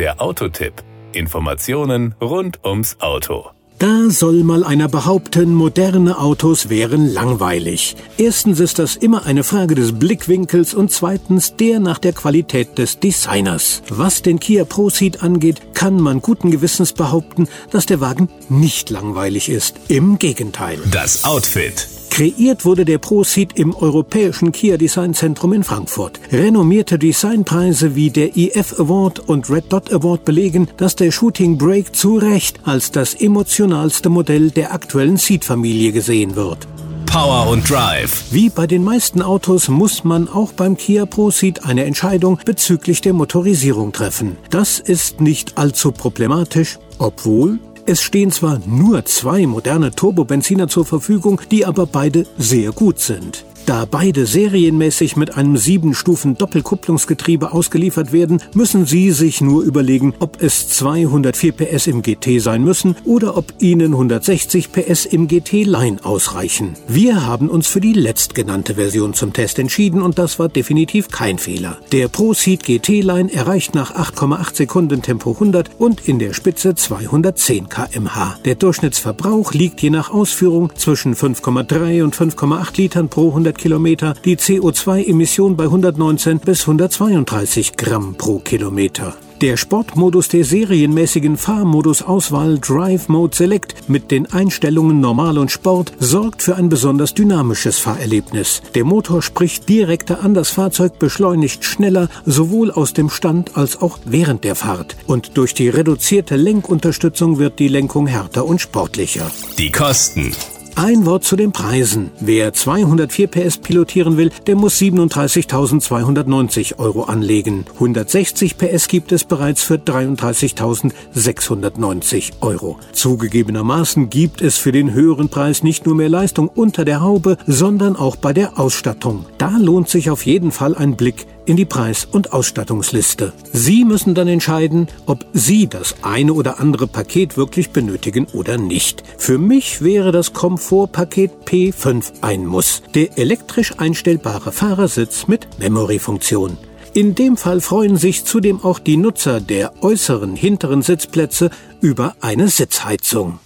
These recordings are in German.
Der Autotipp. Informationen rund ums Auto. Da soll mal einer behaupten, moderne Autos wären langweilig. Erstens ist das immer eine Frage des Blickwinkels und zweitens der nach der Qualität des Designers. Was den Kia Proceed angeht, kann man guten Gewissens behaupten, dass der Wagen nicht langweilig ist. Im Gegenteil. Das Outfit. Kreiert wurde der ProSeed im europäischen Kia Design Zentrum in Frankfurt. Renommierte Designpreise wie der IF Award und Red Dot Award belegen, dass der Shooting Brake zu Recht als das emotionalste Modell der aktuellen Seat-Familie gesehen wird. Power und Drive. Wie bei den meisten Autos muss man auch beim Kia ProSeed eine Entscheidung bezüglich der Motorisierung treffen. Das ist nicht allzu problematisch, obwohl es stehen zwar nur zwei moderne Turbobenziner zur Verfügung, die aber beide sehr gut sind. Da beide serienmäßig mit einem 7-Stufen Doppelkupplungsgetriebe ausgeliefert werden, müssen Sie sich nur überlegen, ob es 204 PS im GT sein müssen oder ob Ihnen 160 PS im GT Line ausreichen. Wir haben uns für die letztgenannte Version zum Test entschieden und das war definitiv kein Fehler. Der ProSeed GT Line erreicht nach 8,8 Sekunden Tempo 100 und in der Spitze 210 kmh. Der Durchschnittsverbrauch liegt je nach Ausführung zwischen 5,3 und 5,8 Litern pro 100 Kilometer, die CO2-Emission bei 119 bis 132 Gramm pro Kilometer. Der Sportmodus der serienmäßigen Fahrmodus-Auswahl Drive Mode Select mit den Einstellungen Normal und Sport sorgt für ein besonders dynamisches Fahrerlebnis. Der Motor spricht direkter an das Fahrzeug, beschleunigt schneller, sowohl aus dem Stand als auch während der Fahrt. Und durch die reduzierte Lenkunterstützung wird die Lenkung härter und sportlicher. Die Kosten. Ein Wort zu den Preisen. Wer 204 PS pilotieren will, der muss 37.290 Euro anlegen. 160 PS gibt es bereits für 33.690 Euro. Zugegebenermaßen gibt es für den höheren Preis nicht nur mehr Leistung unter der Haube, sondern auch bei der Ausstattung. Da lohnt sich auf jeden Fall ein Blick in die Preis- und Ausstattungsliste. Sie müssen dann entscheiden, ob Sie das eine oder andere Paket wirklich benötigen oder nicht. Für mich wäre das Komfortpaket P5 ein Muss. Der elektrisch einstellbare Fahrersitz mit Memory-Funktion. In dem Fall freuen sich zudem auch die Nutzer der äußeren hinteren Sitzplätze über eine Sitzheizung.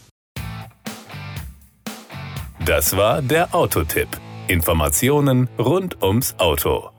Das war der Autotipp. Informationen rund ums Auto.